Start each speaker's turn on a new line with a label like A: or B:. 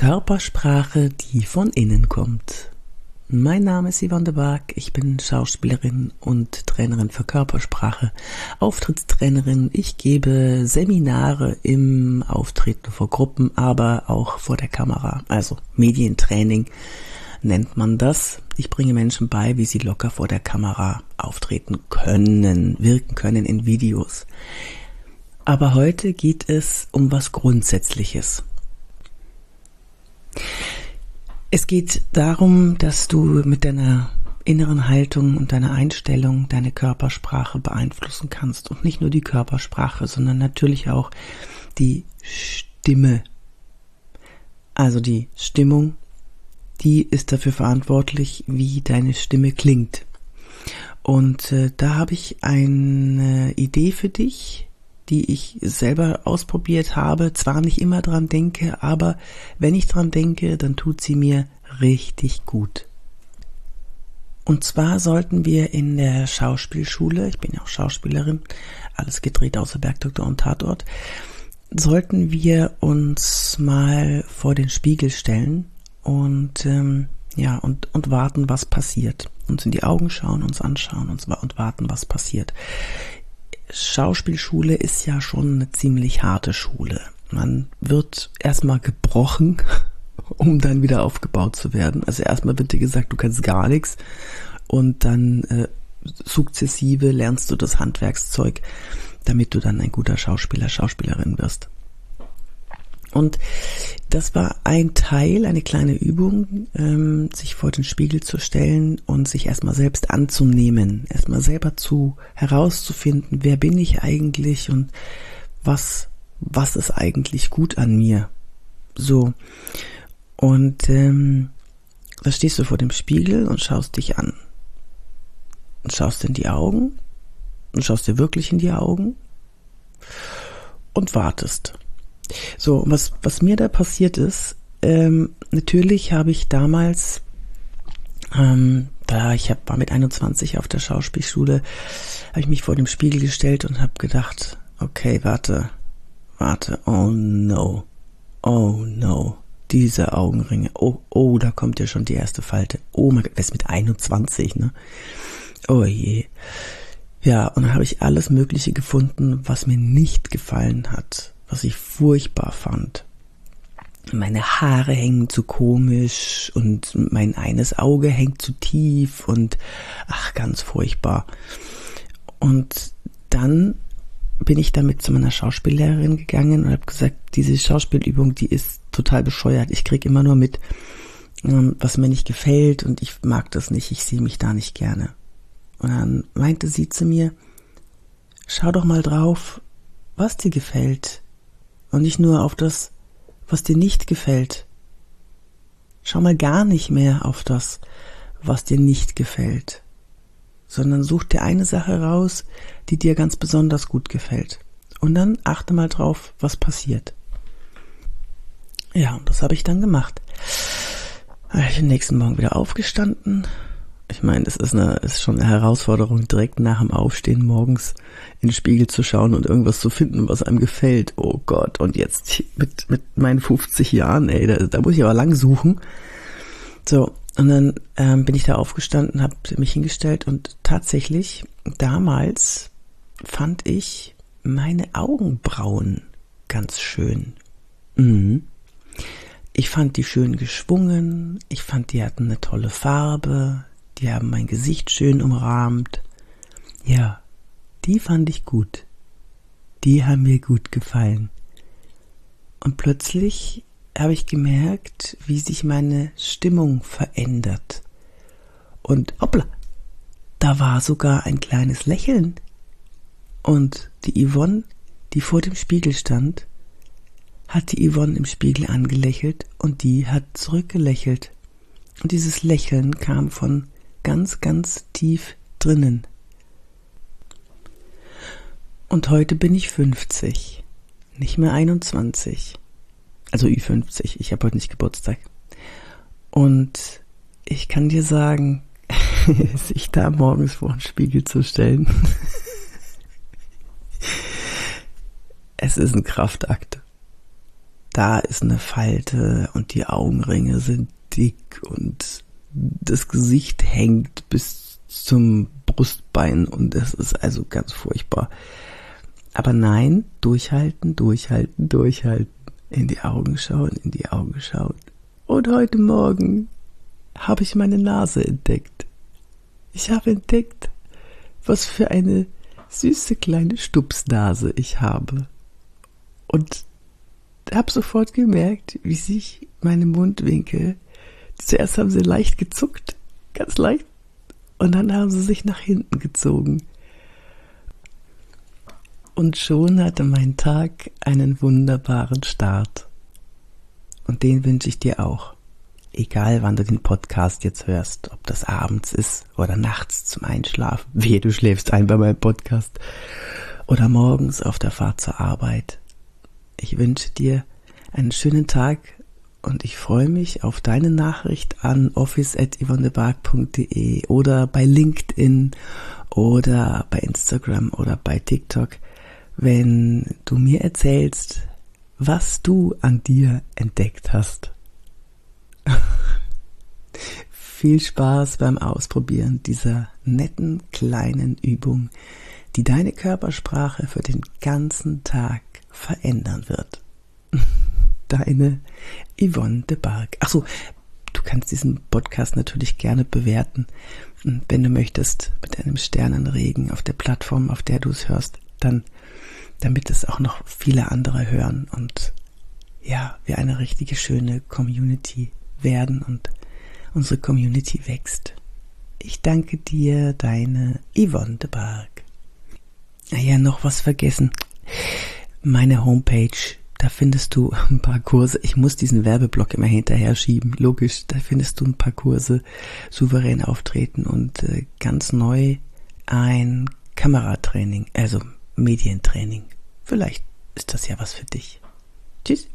A: Körpersprache, die von innen kommt. Mein Name ist Yvonne de Barg, ich bin Schauspielerin und Trainerin für Körpersprache, Auftrittstrainerin. Ich gebe Seminare im Auftreten vor Gruppen, aber auch vor der Kamera, also Medientraining nennt man das. Ich bringe Menschen bei, wie sie locker vor der Kamera auftreten können, wirken können in Videos. Aber heute geht es um was Grundsätzliches. Es geht darum, dass du mit deiner inneren Haltung und deiner Einstellung deine Körpersprache beeinflussen kannst. Und nicht nur die Körpersprache, sondern natürlich auch die Stimme. Also die Stimmung, die ist dafür verantwortlich, wie deine Stimme klingt. Und äh, da habe ich eine Idee für dich, die ich selber ausprobiert habe, zwar nicht immer dran denke, aber wenn ich dran denke, dann tut sie mir richtig gut. Und zwar sollten wir in der Schauspielschule, ich bin ja auch Schauspielerin, alles gedreht außer Bergdoktor und Tatort, sollten wir uns mal vor den Spiegel stellen und ähm, ja und und warten, was passiert. Uns in die Augen schauen, uns anschauen und, und warten, was passiert. Schauspielschule ist ja schon eine ziemlich harte Schule. Man wird erstmal gebrochen, um dann wieder aufgebaut zu werden. Also erstmal wird dir gesagt, du kannst gar nichts und dann äh, sukzessive lernst du das Handwerkszeug, damit du dann ein guter Schauspieler, Schauspielerin wirst. Und das war ein Teil, eine kleine Übung, ähm, sich vor den Spiegel zu stellen und sich erstmal selbst anzunehmen, erstmal selber zu herauszufinden, wer bin ich eigentlich und was, was ist eigentlich gut an mir. So. Und ähm, da stehst du vor dem Spiegel und schaust dich an. Und schaust in die Augen und schaust dir wirklich in die Augen und wartest. So, was, was mir da passiert ist, ähm, natürlich habe ich damals, ähm, da ich hab, war mit 21 auf der Schauspielschule, habe ich mich vor dem Spiegel gestellt und habe gedacht, okay, warte, warte, oh no, oh no, diese Augenringe, oh, oh, da kommt ja schon die erste Falte. Oh mein Gott, ist mit 21, ne? Oh je. Ja, und dann habe ich alles Mögliche gefunden, was mir nicht gefallen hat was ich furchtbar fand. Meine Haare hängen zu komisch und mein eines Auge hängt zu tief und ach, ganz furchtbar. Und dann bin ich damit zu meiner Schauspiellehrerin gegangen und habe gesagt, diese Schauspielübung, die ist total bescheuert. Ich krieg immer nur mit, ähm, was mir nicht gefällt und ich mag das nicht, ich sehe mich da nicht gerne. Und dann meinte sie zu mir, schau doch mal drauf, was dir gefällt und nicht nur auf das, was dir nicht gefällt. Schau mal gar nicht mehr auf das, was dir nicht gefällt, sondern such dir eine Sache raus, die dir ganz besonders gut gefällt. Und dann achte mal drauf, was passiert. Ja, und das habe ich dann gemacht. Ich bin nächsten Morgen wieder aufgestanden, ich meine, es ist, eine, ist schon eine Herausforderung, direkt nach dem Aufstehen morgens in den Spiegel zu schauen und irgendwas zu finden, was einem gefällt. Oh Gott, und jetzt mit, mit meinen 50 Jahren, ey, da, da muss ich aber lang suchen. So, und dann ähm, bin ich da aufgestanden, habe mich hingestellt und tatsächlich damals fand ich meine Augenbrauen ganz schön. Mhm. Ich fand die schön geschwungen, ich fand, die hatten eine tolle Farbe, die haben mein Gesicht schön umrahmt. Ja, die fand ich gut. Die haben mir gut gefallen. Und plötzlich habe ich gemerkt, wie sich meine Stimmung verändert. Und hoppla, da war sogar ein kleines Lächeln. Und die Yvonne, die vor dem Spiegel stand, hat die Yvonne im Spiegel angelächelt und die hat zurückgelächelt. Und dieses Lächeln kam von ganz, ganz tief drinnen. Und heute bin ich 50, nicht mehr 21. Also Ü50, ich habe heute nicht Geburtstag. Und ich kann dir sagen, sich da morgens vor den Spiegel zu stellen, es ist ein Kraftakt. da ist eine Falte und die Augenringe sind dick und das Gesicht hängt bis zum Brustbein und es ist also ganz furchtbar. Aber nein, durchhalten, durchhalten, durchhalten. In die Augen schauen, in die Augen schauen. Und heute Morgen habe ich meine Nase entdeckt. Ich habe entdeckt, was für eine süße kleine Stupsnase ich habe. Und habe sofort gemerkt, wie sich meine Mundwinkel, zuerst haben sie leicht gezuckt, ganz leicht, und dann haben sie sich nach hinten gezogen. Und schon hatte mein Tag einen wunderbaren Start. Und den wünsche ich dir auch. Egal wann du den Podcast jetzt hörst, ob das abends ist oder nachts zum Einschlafen, wehe du schläfst ein bei meinem Podcast oder morgens auf der Fahrt zur Arbeit. Ich wünsche dir einen schönen Tag und ich freue mich auf deine Nachricht an office.yvonnebark.de oder bei LinkedIn oder bei Instagram oder bei TikTok, wenn du mir erzählst, was du an dir entdeckt hast. Viel Spaß beim Ausprobieren dieser netten kleinen Übung, die deine Körpersprache für den ganzen Tag verändern wird deine Yvonne de Barg. Achso, du kannst diesen Podcast natürlich gerne bewerten. Wenn du möchtest, mit einem Sternenregen auf der Plattform, auf der du es hörst, dann, damit es auch noch viele andere hören und ja, wir eine richtige schöne Community werden und unsere Community wächst. Ich danke dir, deine Yvonne de Barg. Naja, noch was vergessen. Meine Homepage da findest du ein paar Kurse. Ich muss diesen Werbeblock immer hinterher schieben. Logisch, da findest du ein paar Kurse, souverän auftreten und äh, ganz neu ein Kameratraining, also Medientraining. Vielleicht ist das ja was für dich. Tschüss.